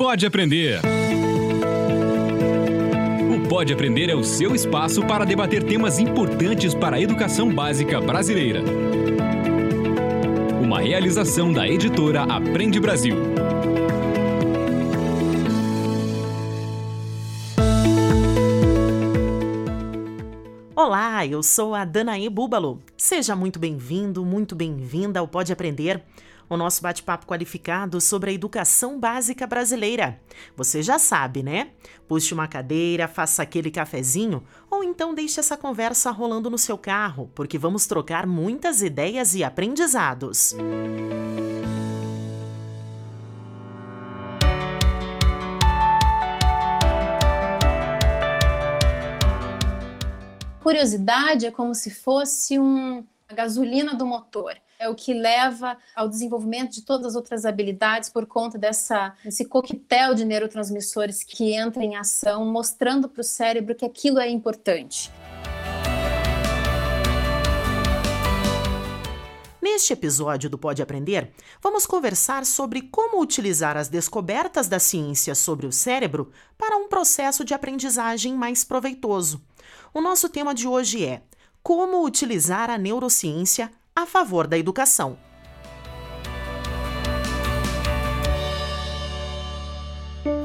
Pode Aprender. O Pode Aprender é o seu espaço para debater temas importantes para a educação básica brasileira. Uma realização da editora Aprende Brasil. Olá, eu sou a Danae Búbalo. Seja muito bem-vindo, muito bem-vinda ao Pode Aprender o nosso bate-papo qualificado sobre a educação básica brasileira. Você já sabe, né? Puxe uma cadeira, faça aquele cafezinho ou então deixe essa conversa rolando no seu carro, porque vamos trocar muitas ideias e aprendizados. Curiosidade é como se fosse um, a gasolina do motor é o que leva ao desenvolvimento de todas as outras habilidades por conta dessa, desse coquetel de neurotransmissores que entra em ação, mostrando para o cérebro que aquilo é importante. Neste episódio do Pode Aprender, vamos conversar sobre como utilizar as descobertas da ciência sobre o cérebro para um processo de aprendizagem mais proveitoso. O nosso tema de hoje é como utilizar a neurociência a favor da educação.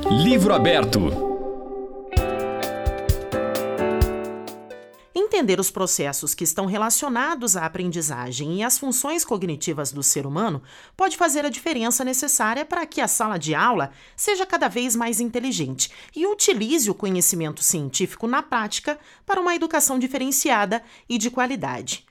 Livro aberto. Entender os processos que estão relacionados à aprendizagem e às funções cognitivas do ser humano pode fazer a diferença necessária para que a sala de aula seja cada vez mais inteligente e utilize o conhecimento científico na prática para uma educação diferenciada e de qualidade.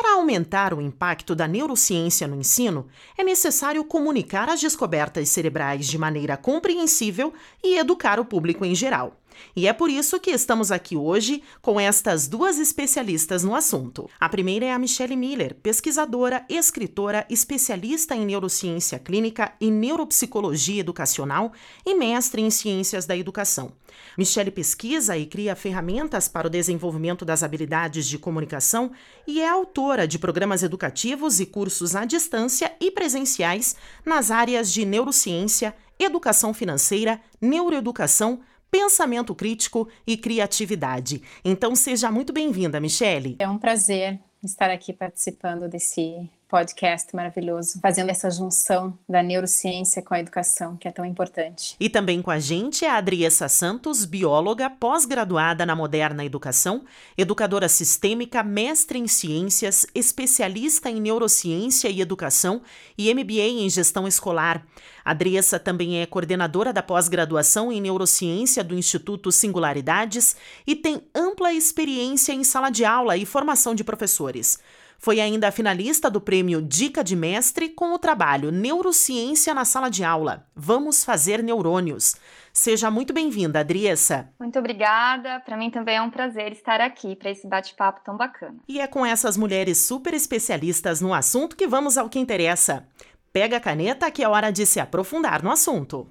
Para aumentar o impacto da neurociência no ensino, é necessário comunicar as descobertas cerebrais de maneira compreensível e educar o público em geral. E é por isso que estamos aqui hoje com estas duas especialistas no assunto. A primeira é a Michelle Miller, pesquisadora, escritora, especialista em neurociência clínica e neuropsicologia educacional e mestre em ciências da educação. Michelle pesquisa e cria ferramentas para o desenvolvimento das habilidades de comunicação e é autora de programas educativos e cursos à distância e presenciais nas áreas de neurociência, educação financeira, neuroeducação, pensamento crítico e criatividade. Então seja muito bem-vinda, Michele. É um prazer estar aqui participando desse podcast maravilhoso, fazendo essa junção da neurociência com a educação, que é tão importante. E também com a gente é a Adriessa Santos, bióloga, pós-graduada na Moderna Educação, educadora sistêmica, mestre em ciências, especialista em neurociência e educação e MBA em gestão escolar. Adriessa também é coordenadora da pós-graduação em neurociência do Instituto Singularidades e tem ampla experiência em sala de aula e formação de professores. Foi ainda finalista do prêmio Dica de Mestre com o trabalho Neurociência na Sala de Aula. Vamos fazer neurônios. Seja muito bem-vinda, Adriessa. Muito obrigada. Para mim também é um prazer estar aqui para esse bate-papo tão bacana. E é com essas mulheres super especialistas no assunto que vamos ao que interessa. Pega a caneta que é hora de se aprofundar no assunto.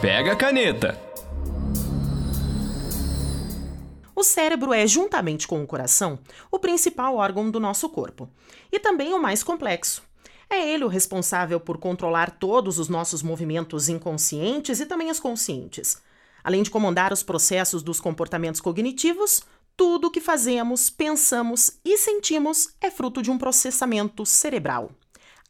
Pega a caneta. O cérebro é, juntamente com o coração, o principal órgão do nosso corpo e também o mais complexo. É ele o responsável por controlar todos os nossos movimentos inconscientes e também os conscientes. Além de comandar os processos dos comportamentos cognitivos, tudo o que fazemos, pensamos e sentimos é fruto de um processamento cerebral.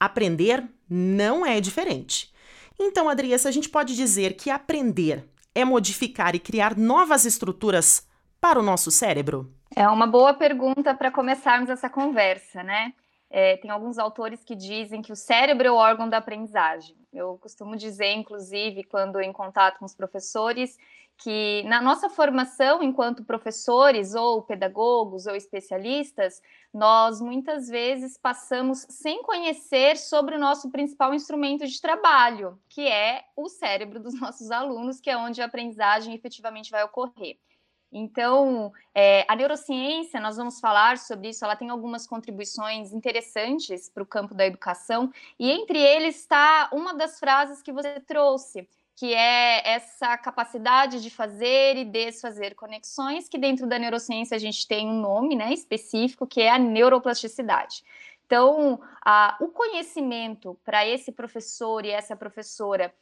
Aprender não é diferente. Então, Adriessa, a gente pode dizer que aprender é modificar e criar novas estruturas para o nosso cérebro? É uma boa pergunta para começarmos essa conversa, né? É, tem alguns autores que dizem que o cérebro é o órgão da aprendizagem. Eu costumo dizer, inclusive, quando em contato com os professores, que na nossa formação enquanto professores ou pedagogos ou especialistas, nós muitas vezes passamos sem conhecer sobre o nosso principal instrumento de trabalho, que é o cérebro dos nossos alunos, que é onde a aprendizagem efetivamente vai ocorrer. Então, é, a neurociência, nós vamos falar sobre isso, ela tem algumas contribuições interessantes para o campo da educação, e entre eles está uma das frases que você trouxe, que é essa capacidade de fazer e desfazer conexões, que dentro da neurociência a gente tem um nome né, específico, que é a neuroplasticidade. Então, a, o conhecimento para esse professor e essa professora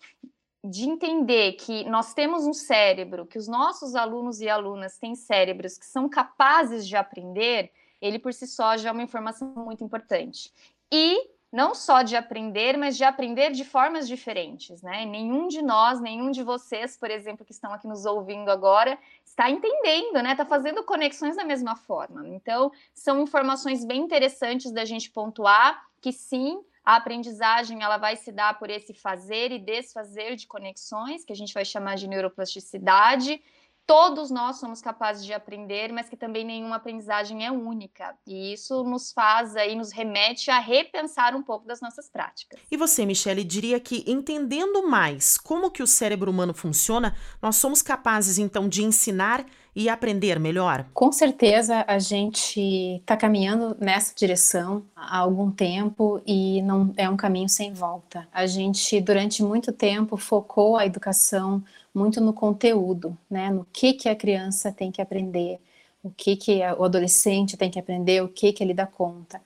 de entender que nós temos um cérebro, que os nossos alunos e alunas têm cérebros que são capazes de aprender, ele por si só já é uma informação muito importante. E não só de aprender, mas de aprender de formas diferentes, né? Nenhum de nós, nenhum de vocês, por exemplo, que estão aqui nos ouvindo agora, está entendendo, né? Está fazendo conexões da mesma forma. Então, são informações bem interessantes da gente pontuar que sim, a aprendizagem ela vai se dar por esse fazer e desfazer de conexões, que a gente vai chamar de neuroplasticidade, todos nós somos capazes de aprender, mas que também nenhuma aprendizagem é única. E isso nos faz aí, nos remete a repensar um pouco das nossas práticas. E você, Michele, diria que entendendo mais como que o cérebro humano funciona, nós somos capazes então de ensinar e aprender melhor? Com certeza a gente está caminhando nessa direção há algum tempo e não é um caminho sem volta. A gente durante muito tempo focou a educação muito no conteúdo, né? No que que a criança tem que aprender, o que que o adolescente tem que aprender, o que que ele dá conta.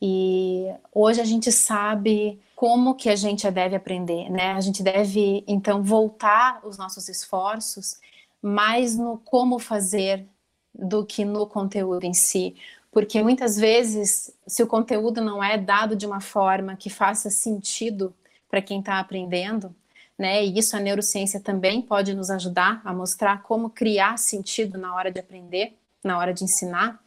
E hoje a gente sabe como que a gente deve aprender, né? A gente deve então voltar os nossos esforços mais no como fazer do que no conteúdo em si, porque muitas vezes se o conteúdo não é dado de uma forma que faça sentido para quem está aprendendo, né? E isso a neurociência também pode nos ajudar a mostrar como criar sentido na hora de aprender, na hora de ensinar.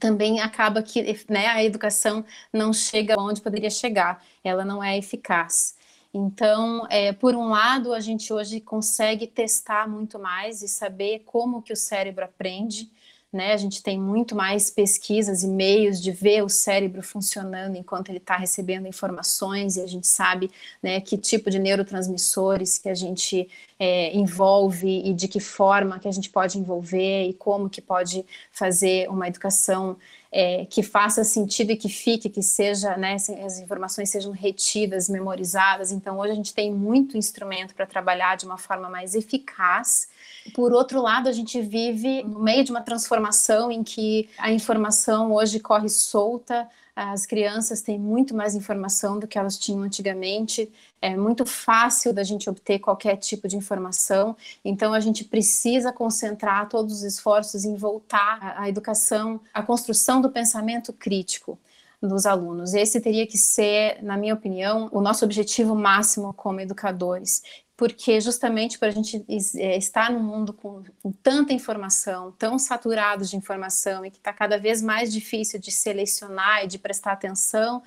Também acaba que né, a educação não chega onde poderia chegar, ela não é eficaz. Então, é, por um lado, a gente hoje consegue testar muito mais e saber como que o cérebro aprende, né? A gente tem muito mais pesquisas e meios de ver o cérebro funcionando enquanto ele está recebendo informações e a gente sabe né, que tipo de neurotransmissores que a gente é, envolve e de que forma que a gente pode envolver e como que pode fazer uma educação é, que faça sentido e que fique, que seja, né, as informações sejam retidas, memorizadas. Então, hoje a gente tem muito instrumento para trabalhar de uma forma mais eficaz por outro lado, a gente vive no meio de uma transformação em que a informação hoje corre solta, as crianças têm muito mais informação do que elas tinham antigamente. É muito fácil da gente obter qualquer tipo de informação. Então, a gente precisa concentrar todos os esforços em voltar a educação, a construção do pensamento crítico dos alunos. Esse teria que ser, na minha opinião, o nosso objetivo máximo como educadores porque justamente para a gente é, estar num mundo com, com, tanta informação, tão saturado de informação e que está cada vez mais difícil de selecionar e de prestar atenção,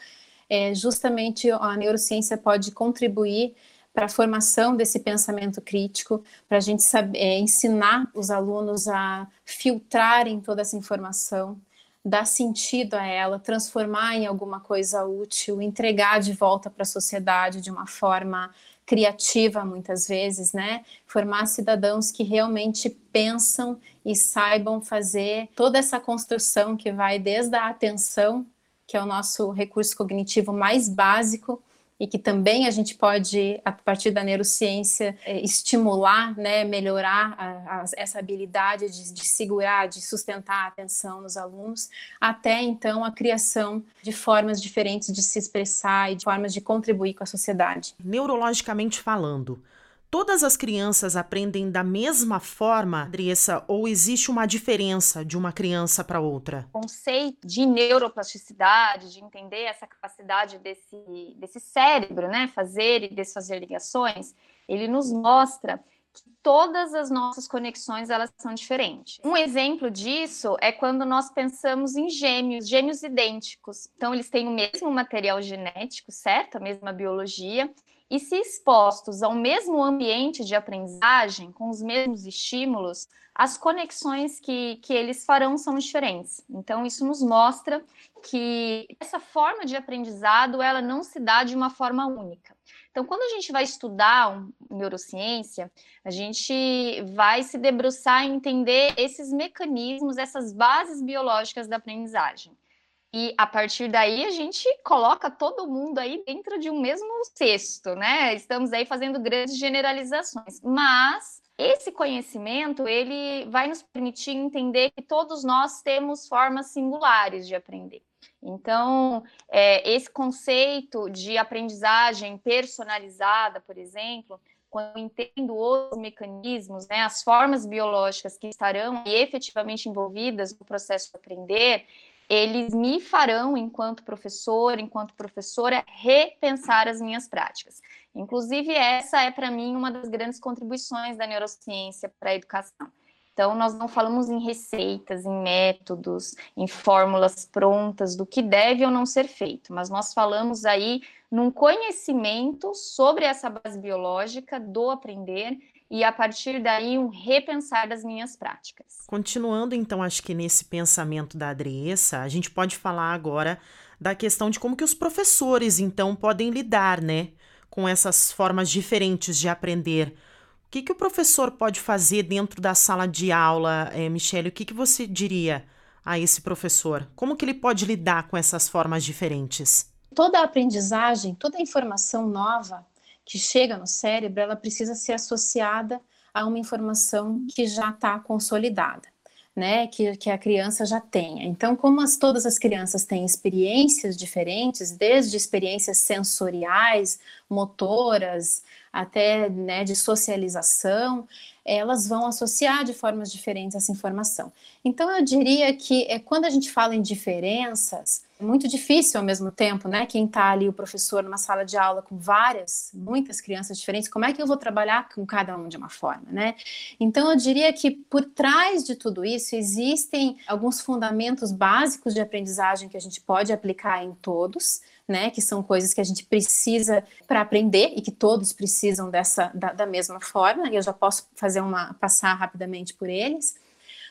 é, justamente a neurociência pode contribuir para a formação desse pensamento crítico, para a gente saber, é, ensinar os alunos a filtrarem toda essa informação, dar sentido a ela, transformar em alguma coisa útil, entregar de volta para a sociedade de uma forma criativa muitas vezes, né? Formar cidadãos que realmente pensam e saibam fazer toda essa construção que vai desde a atenção, que é o nosso recurso cognitivo mais básico, e que também a gente pode, a partir da neurociência, é, estimular, né, melhorar a, a, essa habilidade de, de, segurar, de sustentar a atenção nos alunos, até então a criação de formas diferentes de se expressar e de formas de contribuir com a sociedade. Neurologicamente falando, Todas as crianças aprendem da mesma forma, Andressa, ou existe uma diferença de uma criança para outra? O conceito de neuroplasticidade, de entender essa capacidade desse, desse cérebro, né, fazer e desfazer ligações, ele nos mostra que todas as nossas conexões elas são diferentes. Um exemplo disso é quando nós pensamos em gêmeos, gêmeos idênticos. Então eles têm o mesmo material genético, certo? A mesma biologia, e se expostos ao mesmo ambiente de aprendizagem, com os mesmos estímulos, as conexões que, que eles farão são diferentes. Então, isso nos mostra que essa forma de aprendizado ela não se dá de uma forma única. Então, quando a gente vai estudar neurociência, a gente vai se debruçar em entender esses mecanismos, essas bases biológicas da aprendizagem. E a partir daí a gente coloca todo mundo aí dentro de um mesmo cesto, né? Estamos aí fazendo grandes generalizações, mas esse conhecimento ele vai nos permitir entender que todos nós temos formas singulares de aprender. Então, é, esse conceito de aprendizagem personalizada, por exemplo, quando eu entendo os mecanismos, né, as formas biológicas que estarão efetivamente envolvidas no processo de aprender, eles me farão, enquanto professor, enquanto professora, repensar as minhas práticas. Inclusive, essa é, para mim, uma das grandes contribuições da neurociência para a educação. Então, nós não falamos em receitas, em métodos, em fórmulas prontas do que deve ou não ser feito, mas nós falamos aí num conhecimento sobre essa base biológica do aprender e a partir daí um repensar das minhas práticas. Continuando então, acho que nesse pensamento da Adriessa, a gente pode falar agora da questão de como que os professores então podem lidar, né, com essas formas diferentes de aprender o que, que o professor pode fazer dentro da sala de aula, é, Michele? O que, que você diria a esse professor? Como que ele pode lidar com essas formas diferentes? Toda a aprendizagem, toda a informação nova que chega no cérebro, ela precisa ser associada a uma informação que já está consolidada. Né, que, que a criança já tenha. Então, como as, todas as crianças têm experiências diferentes, desde experiências sensoriais, motoras, até né, de socialização, elas vão associar de formas diferentes essa informação. Então, eu diria que é, quando a gente fala em diferenças, é muito difícil ao mesmo tempo, né? Quem está ali, o professor, numa sala de aula com várias, muitas crianças diferentes, como é que eu vou trabalhar com cada um de uma forma, né? Então, eu diria que por trás de tudo isso existem alguns fundamentos básicos de aprendizagem que a gente pode aplicar em todos, né, que são coisas que a gente precisa para aprender e que todos precisam dessa da, da mesma forma. E eu já posso fazer uma passar rapidamente por eles.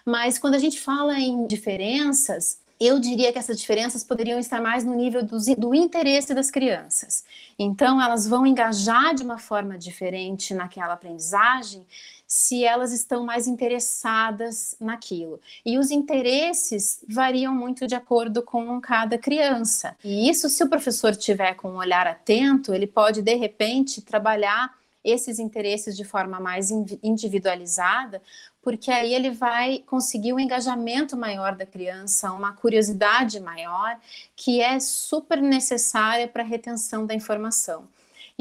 Mas quando a gente fala em diferenças, eu diria que essas diferenças poderiam estar mais no nível do, do, interesse das crianças. Então, elas vão engajar de uma forma diferente naquela aprendizagem se elas estão mais interessadas naquilo. E os interesses variam muito de acordo com cada criança. E isso, se o professor tiver com um olhar atento, ele pode, de repente, trabalhar esses interesses de forma mais individualizada, porque aí ele vai conseguir um engajamento maior da criança, uma curiosidade maior, que é super necessária para a retenção da informação.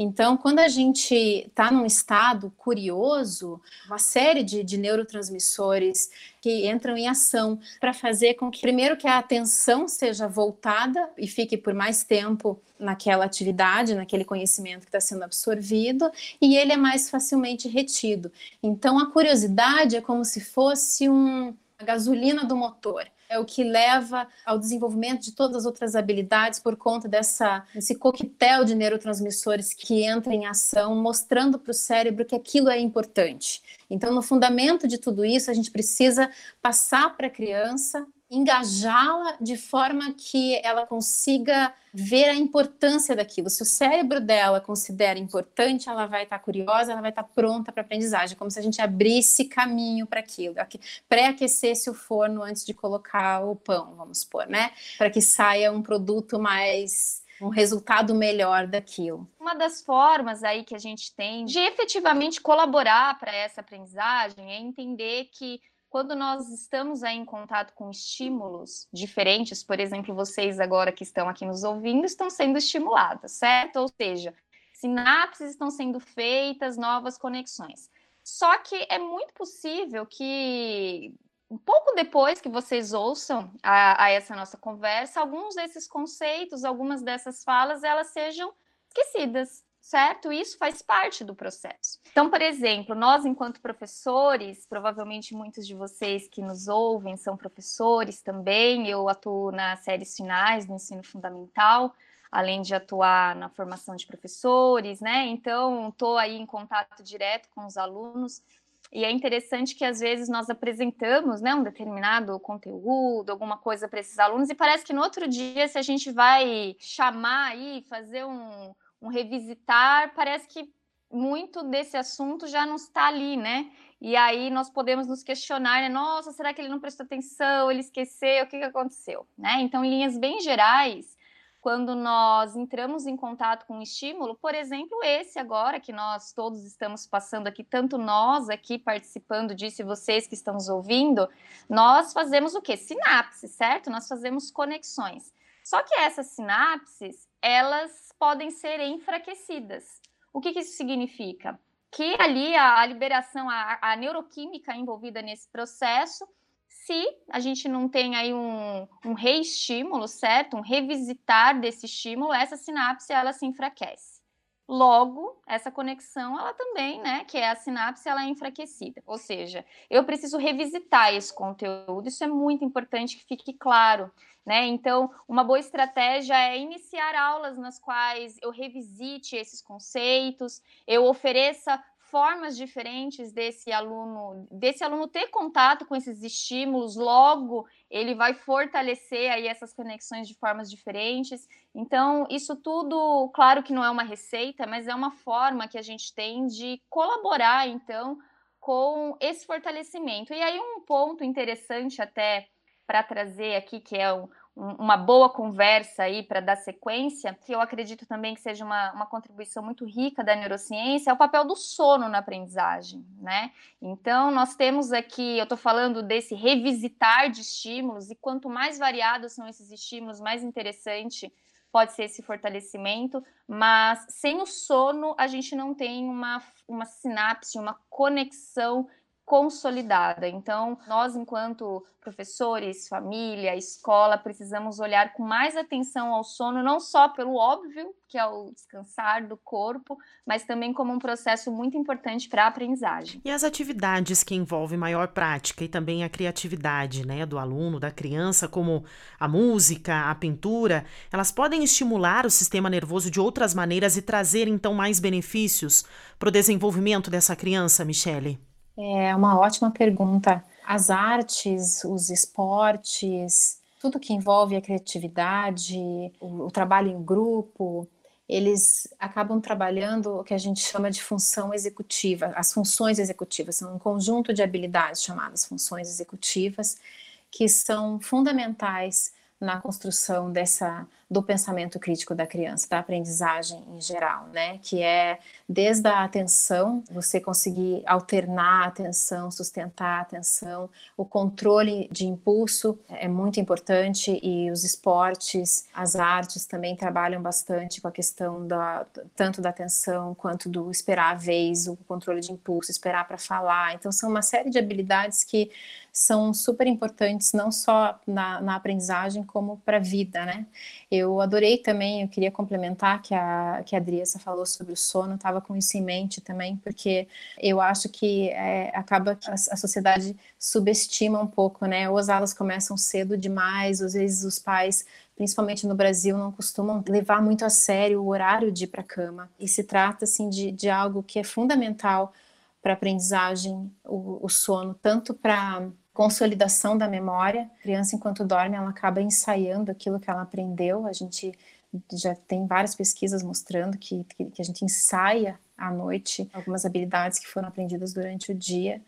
Então, quando a gente está num estado curioso, uma série de, de neurotransmissores que entram em ação para fazer com que, primeiro, que a atenção seja voltada e fique por mais tempo naquela atividade, naquele conhecimento que está sendo absorvido, e ele é mais facilmente retido. Então, a curiosidade é como se fosse um, a gasolina do motor é o que leva ao desenvolvimento de todas as outras habilidades por conta dessa, desse coquetel de neurotransmissores que entra em ação, mostrando para o cérebro que aquilo é importante. Então, no fundamento de tudo isso, a gente precisa passar para a criança engajá-la de forma que ela consiga ver a importância daquilo. Se o cérebro dela considera importante, ela vai estar curiosa, ela vai estar pronta para aprendizagem, como se a gente abrisse caminho para aquilo, pré-aquecesse o forno antes de colocar o pão, vamos supor, né? Para que saia um produto mais um resultado melhor daquilo. Uma das formas aí que a gente tem de efetivamente colaborar para essa aprendizagem é entender que quando nós estamos aí em contato com estímulos diferentes, por exemplo, vocês agora que estão aqui nos ouvindo estão sendo estimuladas, certo? Ou seja, sinapses estão sendo feitas, novas conexões. Só que é muito possível que um pouco depois que vocês ouçam a, a essa nossa conversa, alguns desses conceitos, algumas dessas falas, elas sejam esquecidas, certo? Isso faz parte do processo. Então, por exemplo, nós, enquanto professores, provavelmente muitos de vocês que nos ouvem são professores também. Eu atuo nas séries finais do ensino fundamental, além de atuar na formação de professores, né? Então, estou aí em contato direto com os alunos. E é interessante que às vezes nós apresentamos né, um determinado conteúdo, alguma coisa para esses alunos, e parece que no outro dia, se a gente vai chamar aí, fazer um, um revisitar, parece que muito desse assunto já não está ali, né? E aí nós podemos nos questionar, né? Nossa, será que ele não prestou atenção? Ele esqueceu? O que, que aconteceu? Né? Então, em linhas bem gerais, quando nós entramos em contato com um estímulo, por exemplo, esse agora que nós todos estamos passando aqui, tanto nós aqui participando disso e vocês que estão nos ouvindo, nós fazemos o quê? Sinapse, certo? Nós fazemos conexões. Só que essas sinapses, elas podem ser enfraquecidas. O que, que isso significa? Que ali a, a liberação, a, a neuroquímica envolvida nesse processo, se a gente não tem aí um, um reestímulo, certo? Um revisitar desse estímulo, essa sinapse ela se enfraquece. Logo, essa conexão, ela também, né, que é a sinapse, ela é enfraquecida. Ou seja, eu preciso revisitar esse conteúdo. Isso é muito importante que fique claro, né? Então, uma boa estratégia é iniciar aulas nas quais eu revisite esses conceitos, eu ofereça formas diferentes desse aluno, desse aluno ter contato com esses estímulos, logo ele vai fortalecer aí essas conexões de formas diferentes. Então, isso tudo, claro que não é uma receita, mas é uma forma que a gente tem de colaborar, então, com esse fortalecimento. E aí, um ponto interessante até para trazer aqui, que é um, uma boa conversa aí para dar sequência, que eu acredito também que seja uma, uma contribuição muito rica da neurociência, é o papel do sono na aprendizagem, né? Então, nós temos aqui, eu estou falando desse revisitar de estímulos, e quanto mais variados são esses estímulos, mais interessante pode ser esse fortalecimento, mas sem o sono a gente não tem uma, uma sinapse, uma conexão consolidada. Então, nós, enquanto professores, família, escola, precisamos olhar com mais atenção ao sono, não só pelo óbvio, que é o descansar do corpo, mas também como um processo muito importante para a aprendizagem. E as atividades que envolvem maior prática e também a criatividade né, do aluno, da criança, como a música, a pintura, elas podem estimular o sistema nervoso de outras maneiras e trazer, então, mais benefícios para o desenvolvimento dessa criança, Michele? É uma ótima pergunta. As artes, os esportes, tudo que envolve a criatividade, o, o trabalho em grupo, eles acabam trabalhando o que a gente chama de função executiva. As funções executivas são um conjunto de habilidades chamadas funções executivas que são fundamentais na construção dessa do pensamento crítico da criança, da aprendizagem em geral, né? Que é desde a atenção, você conseguir alternar a atenção, sustentar a atenção, o controle de impulso é muito importante e os esportes, as artes também trabalham bastante com a questão da tanto da atenção quanto do esperar a vez, o controle de impulso, esperar para falar. Então são uma série de habilidades que são super importantes não só na, na aprendizagem como para a vida, né? Eu adorei também, eu queria complementar que a, que a Adriessa falou sobre o sono, estava com isso em mente também, porque eu acho que é, acaba que a, a, sociedade subestima um pouco, né? Ou as aulas começam cedo demais, às vezes os pais principalmente no Brasil, não costumam levar muito a sério o horário de ir para a cama. E se trata, assim, de, de algo que é fundamental para aprendizagem, o, o sono, tanto para consolidação da memória. A criança, enquanto dorme, ela acaba ensaiando aquilo que ela aprendeu. A gente já tem várias pesquisas mostrando que, que, a gente ensaia à noite algumas habilidades que foram aprendidas durante o dia.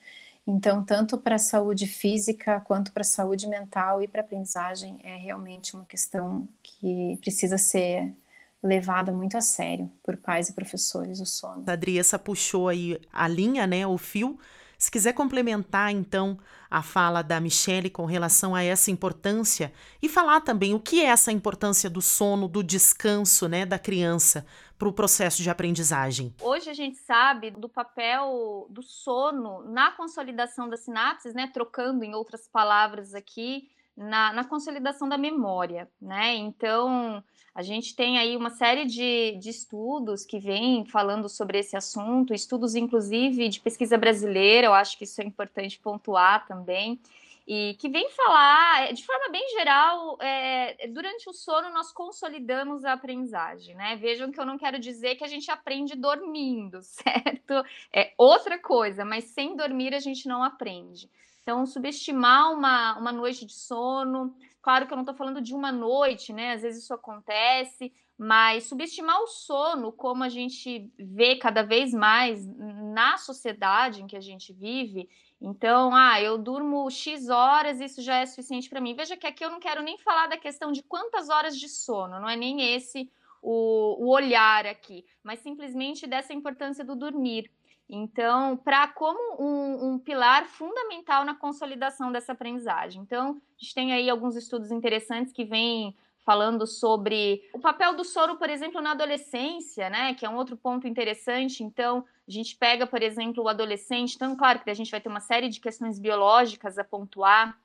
Então, tanto para a saúde física quanto para a saúde mental e para a aprendizagem, é realmente uma questão que precisa ser levada muito a sério por pais e professores o sono. A Adriessa puxou aí a linha, né, o fio se quiser complementar, então, a fala da Michelle com relação a essa importância e falar também o que é essa importância do sono, do descanso, né, da criança para o processo de aprendizagem. Hoje a gente sabe do papel do sono na consolidação das sinapses, né, trocando em outras palavras aqui, na, na consolidação da memória, né? Então, a gente tem aí uma série de, de estudos que vêm falando sobre esse assunto, estudos inclusive de pesquisa brasileira, eu acho que isso é importante pontuar também, e que vem falar, de forma bem geral, é, durante o sono nós consolidamos a aprendizagem, né? Vejam que eu não quero dizer que a gente aprende dormindo, certo? É outra coisa, mas sem dormir a gente não aprende. Então, subestimar uma, uma noite de sono, claro que eu não estou falando de uma noite, né? Às vezes isso acontece, mas subestimar o sono, como a gente vê cada vez mais na sociedade em que a gente vive. Então, ah, eu durmo X horas, isso já é suficiente para mim. Veja que aqui eu não quero nem falar da questão de quantas horas de sono, não é nem esse o, o olhar aqui, mas simplesmente dessa importância do dormir. Então, para como um, um, pilar fundamental na consolidação dessa aprendizagem. Então, a gente tem aí alguns estudos interessantes que vêm falando sobre o papel do soro, por exemplo, na adolescência, né? Que é um outro ponto interessante. Então, a gente pega, por exemplo, o adolescente. Então, claro que a gente vai ter uma série de questões biológicas a pontuar,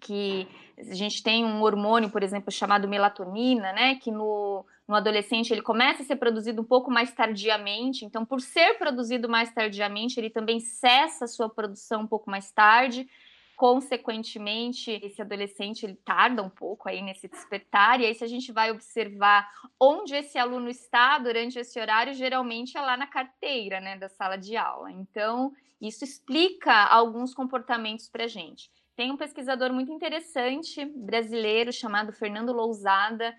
que a gente tem um hormônio, por exemplo, chamado melatonina, né? Que no, no adolescente ele começa a ser produzido um pouco mais tardiamente. Então, por ser produzido mais tardiamente, ele também cessa a sua produção um pouco mais tarde. Consequentemente, esse adolescente ele tarda um pouco aí nesse despertar, e aí se a gente vai observar onde esse aluno está durante esse horário, geralmente é lá na carteira, né, da sala de aula. Então, isso explica alguns comportamentos para a gente. Tem um pesquisador muito interessante brasileiro chamado Fernando Lousada.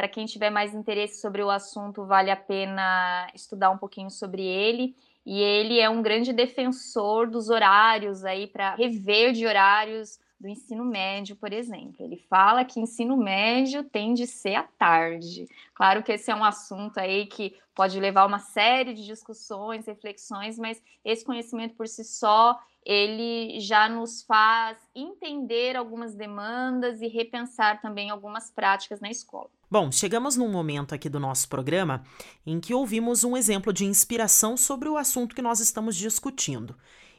Para quem tiver mais interesse sobre o assunto, vale a pena estudar um pouquinho sobre ele e ele é um grande defensor dos horários aí para rever de horários do ensino médio, por exemplo. Ele fala que ensino médio tem de ser à tarde. Claro que esse é um assunto aí que pode levar uma série de discussões, reflexões, mas esse conhecimento por si só, ele já nos faz entender algumas demandas e repensar também algumas práticas na escola. Bom, chegamos num momento aqui do nosso programa em que ouvimos um exemplo de inspiração sobre o assunto que nós estamos discutindo.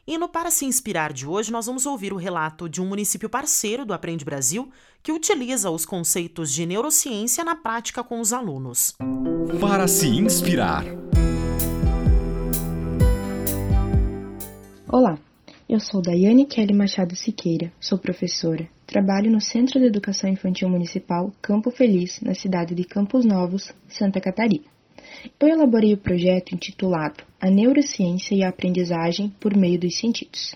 E no Para Se Inspirar de hoje, nós vamos ouvir o relato de um município parceiro do Aprende Brasil que utiliza os conceitos de neurociência na prática com os alunos. Para se inspirar. Olá, eu sou Daiane Kelly Machado Siqueira, sou professora. Trabalho no Centro de Educação Infantil Municipal Campo Feliz, na cidade de Campos Novos, Santa Catarina. Eu elaborei o projeto intitulado A Neurociência e a Aprendizagem por Meio dos Sentidos.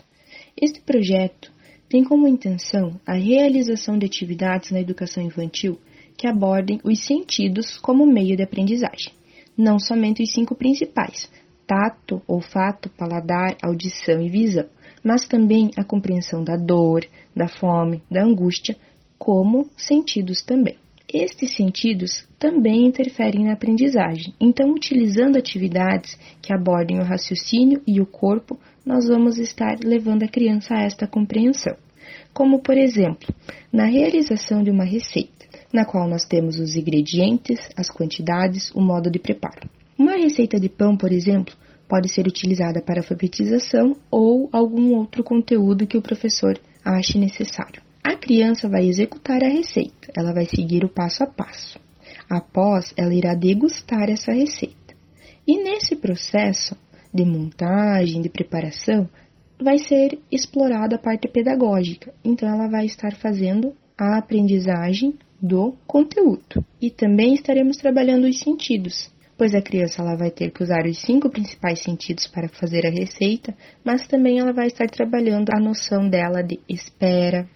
Este projeto tem como intenção a realização de atividades na educação infantil que abordem os sentidos como meio de aprendizagem, não somente os cinco principais: tato, olfato, paladar, audição e visão, mas também a compreensão da dor, da fome, da angústia, como sentidos também. Estes sentidos também interferem na aprendizagem, então, utilizando atividades que abordem o raciocínio e o corpo, nós vamos estar levando a criança a esta compreensão. Como, por exemplo, na realização de uma receita, na qual nós temos os ingredientes, as quantidades, o modo de preparo. Uma receita de pão, por exemplo, pode ser utilizada para alfabetização ou algum outro conteúdo que o professor ache necessário. A criança vai executar a receita, ela vai seguir o passo a passo. Após, ela irá degustar essa receita. E nesse processo de montagem, de preparação, vai ser explorada a parte pedagógica. Então, ela vai estar fazendo a aprendizagem do conteúdo. E também estaremos trabalhando os sentidos, pois a criança ela vai ter que usar os cinco principais sentidos para fazer a receita, mas também ela vai estar trabalhando a noção dela de espera,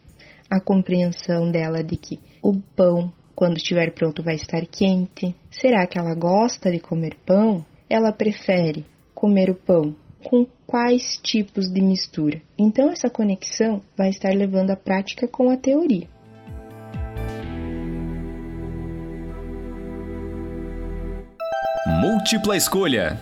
a compreensão dela de que o pão, quando estiver pronto, vai estar quente. Será que ela gosta de comer pão? Ela prefere comer o pão com quais tipos de mistura? Então, essa conexão vai estar levando a prática com a teoria. Múltipla escolha.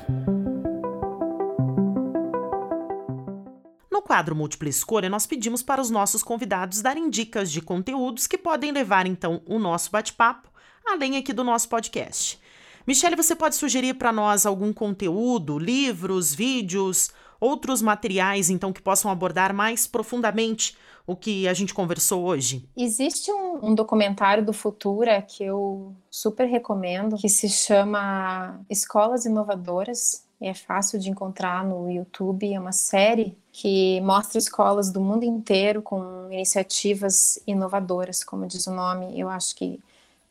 No quadro Múltipla Escolha, nós pedimos para os nossos convidados darem dicas de conteúdos que podem levar então o nosso bate-papo além aqui do nosso podcast. Michele, você pode sugerir para nós algum conteúdo, livros, vídeos, outros materiais então que possam abordar mais profundamente o que a gente conversou hoje? Existe um, um, documentário do Futura que eu super recomendo, que se chama Escolas Inovadoras. É fácil de encontrar no YouTube. É uma série que mostra escolas do mundo inteiro com iniciativas inovadoras, como diz o nome. Eu acho que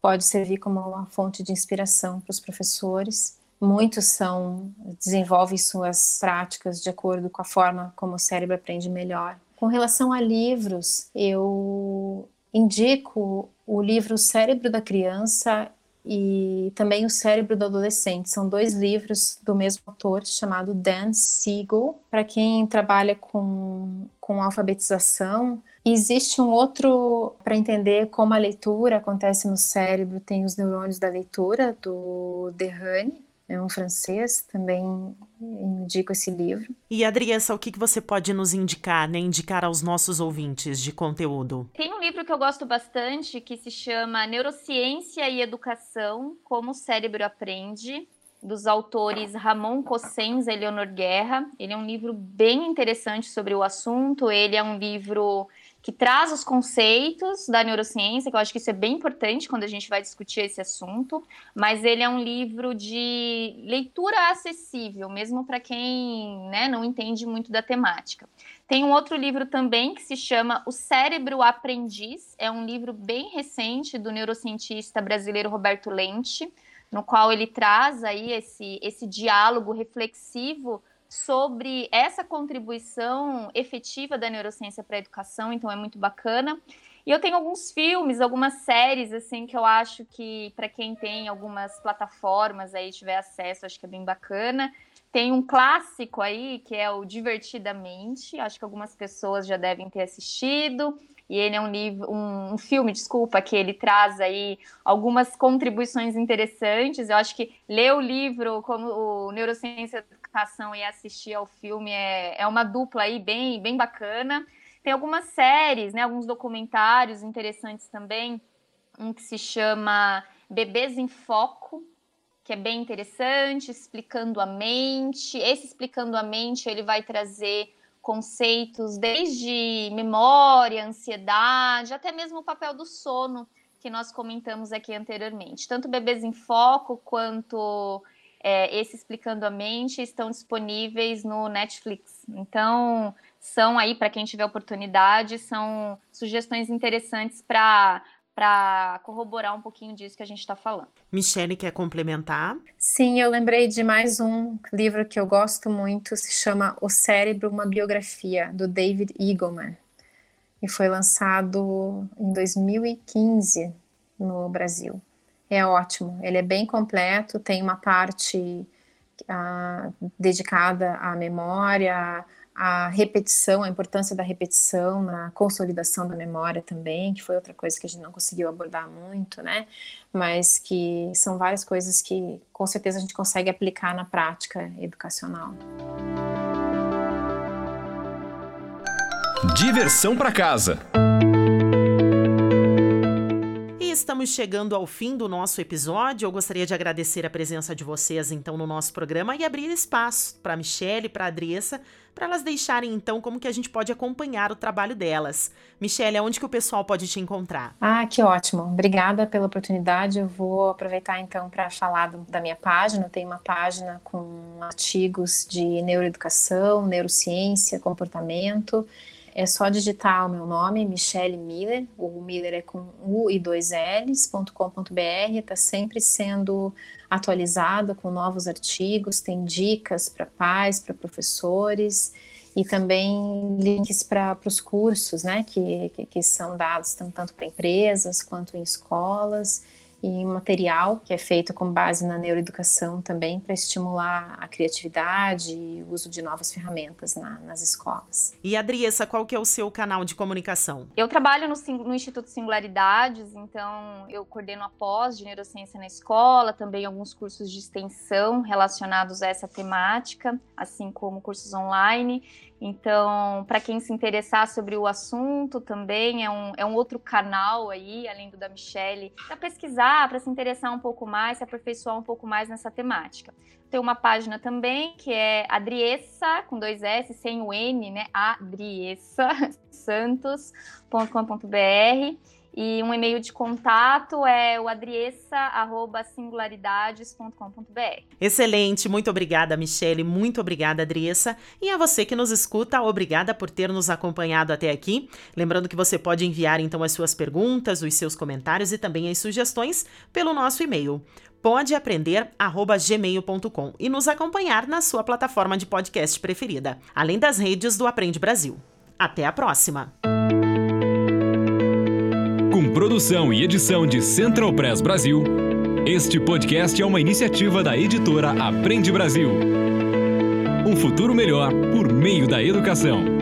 pode servir como uma fonte de inspiração para os professores. Muitos são desenvolvem suas práticas de acordo com a forma como o cérebro aprende melhor. Com relação a livros, eu indico o livro Cérebro da Criança e também O Cérebro do Adolescente. São dois livros do mesmo autor, chamado Dan Siegel. Para quem trabalha com, com alfabetização, existe um outro para entender como a leitura acontece no cérebro, tem os neurônios da leitura, do Dehane, é um francês, também indico esse livro. E Adriessa, o que você pode nos indicar, né? Indicar aos nossos ouvintes de conteúdo? Tem um livro que eu gosto bastante que se chama Neurociência e Educação: Como o Cérebro Aprende, dos autores Ramon Cossens e Eleonor Guerra. Ele é um livro bem interessante sobre o assunto. Ele é um livro que traz os conceitos da neurociência, que eu acho que isso é bem importante quando a gente vai discutir esse assunto, mas ele é um livro de leitura acessível, mesmo para quem né, não entende muito da temática. Tem um outro livro também que se chama O Cérebro Aprendiz, é um livro bem recente do neurocientista brasileiro Roberto Lente, no qual ele traz aí esse, esse diálogo reflexivo sobre essa contribuição efetiva da neurociência para a educação, então é muito bacana. E eu tenho alguns filmes, algumas séries assim que eu acho que para quem tem algumas plataformas aí tiver acesso, acho que é bem bacana. Tem um clássico aí que é o Divertidamente, acho que algumas pessoas já devem ter assistido e ele é um livro, um, um, filme, desculpa, que ele traz aí algumas contribuições interessantes. Eu acho que ler o livro como o Neurociência Educação e assistir ao filme é, é uma dupla aí bem, bem bacana. Tem algumas séries, né, alguns documentários interessantes também, um que se chama Bebês em Foco, que é bem interessante, explicando a mente. Esse explicando a mente, ele vai trazer conceitos desde memória, ansiedade, até mesmo o papel do sono, que nós comentamos aqui anteriormente. Tanto Bebês em Foco quanto é, esse Explicando a Mente estão disponíveis no Netflix. Então, são aí, para quem tiver oportunidade, são sugestões interessantes para para corroborar um pouquinho disso que a gente está falando. Michele quer complementar? Sim, eu lembrei de mais um livro que eu gosto muito, se chama O Cérebro, uma biografia, do David Eagleman, e foi lançado em 2015 no Brasil. É ótimo, ele é bem completo, tem uma parte uh, dedicada à memória, a repetição, a importância da repetição na consolidação da memória também, que foi outra coisa que a gente não conseguiu abordar muito, né? Mas que são várias coisas que com certeza a gente consegue aplicar na prática educacional. Diversão para casa estamos chegando ao fim do nosso episódio. Eu gostaria de agradecer a presença de vocês, então, no nosso programa e abrir espaço para Michelle e para a Adriessa, para elas deixarem, então, como que a gente pode acompanhar o trabalho delas. Michelle, aonde que o pessoal pode te encontrar? Ah, que ótimo. Obrigada pela oportunidade. Eu vou aproveitar, então, para falar do, da minha página. Eu tenho uma página com artigos de neuroeducação, neurociência, comportamento é só digitar o meu nome, Michelle Miller, o Miller é com U e dois L's.com.br, está sempre sendo atualizada com novos artigos, tem dicas para pais, para professores e também links para os cursos, né, que, que, que são dados tanto para empresas quanto em escolas e material que é feito com base na neuroeducação também para estimular a criatividade e o uso de novas ferramentas na, nas escolas. E Adriessa, qual que é o seu canal de comunicação? Eu trabalho no, no Instituto Singularidades, então eu coordeno a pós de neurociência na escola, também alguns cursos de extensão relacionados a essa temática, assim como cursos online. Então, para quem se interessar sobre o assunto também, é um, é um outro canal aí, além do da Michelle, para pesquisar, para se interessar um pouco mais, se aperfeiçoar um pouco mais nessa temática. Tem uma página também que é Adriessa, com dois S, sem o N, né? Adriessa Santos.com.br. E um e-mail de contato é o adriessa@singularidades.com.br. Excelente, muito obrigada, Michele, muito obrigada, Adriessa. E a você que nos escuta, obrigada por ter nos acompanhado até aqui. Lembrando que você pode enviar então as suas perguntas, os seus comentários e também as sugestões pelo nosso e-mail podeaprender@gmail.com e nos acompanhar na sua plataforma de podcast preferida, além das redes do Aprende Brasil. Até a próxima. Produção e edição de Central Press Brasil, este podcast é uma iniciativa da editora Aprende Brasil. Um futuro melhor por meio da educação.